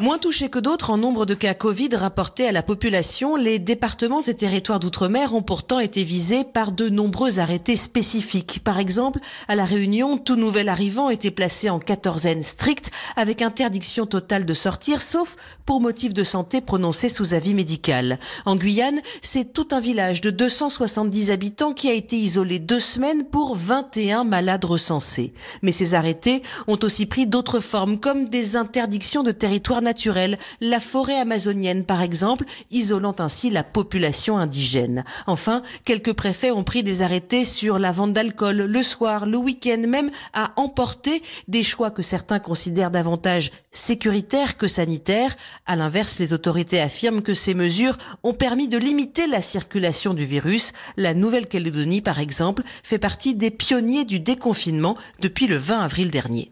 Moins touchés que d'autres en nombre de cas Covid rapportés à la population, les départements et territoires d'outre-mer ont pourtant été visés par de nombreux arrêtés spécifiques. Par exemple, à La Réunion, tout nouvel arrivant était placé en quatorzaine stricte avec interdiction totale de sortir, sauf pour motif de santé prononcé sous avis médical. En Guyane, c'est tout un village de 270 habitants qui a été isolé deux semaines pour 21 malades recensés. Mais ces arrêtés ont aussi pris d'autres formes, comme des interdictions de territoire la forêt amazonienne par exemple, isolant ainsi la population indigène. Enfin, quelques préfets ont pris des arrêtés sur la vente d'alcool le soir, le week-end, même à emporter des choix que certains considèrent davantage sécuritaires que sanitaires. À l'inverse, les autorités affirment que ces mesures ont permis de limiter la circulation du virus. La Nouvelle-Calédonie, par exemple, fait partie des pionniers du déconfinement depuis le 20 avril dernier.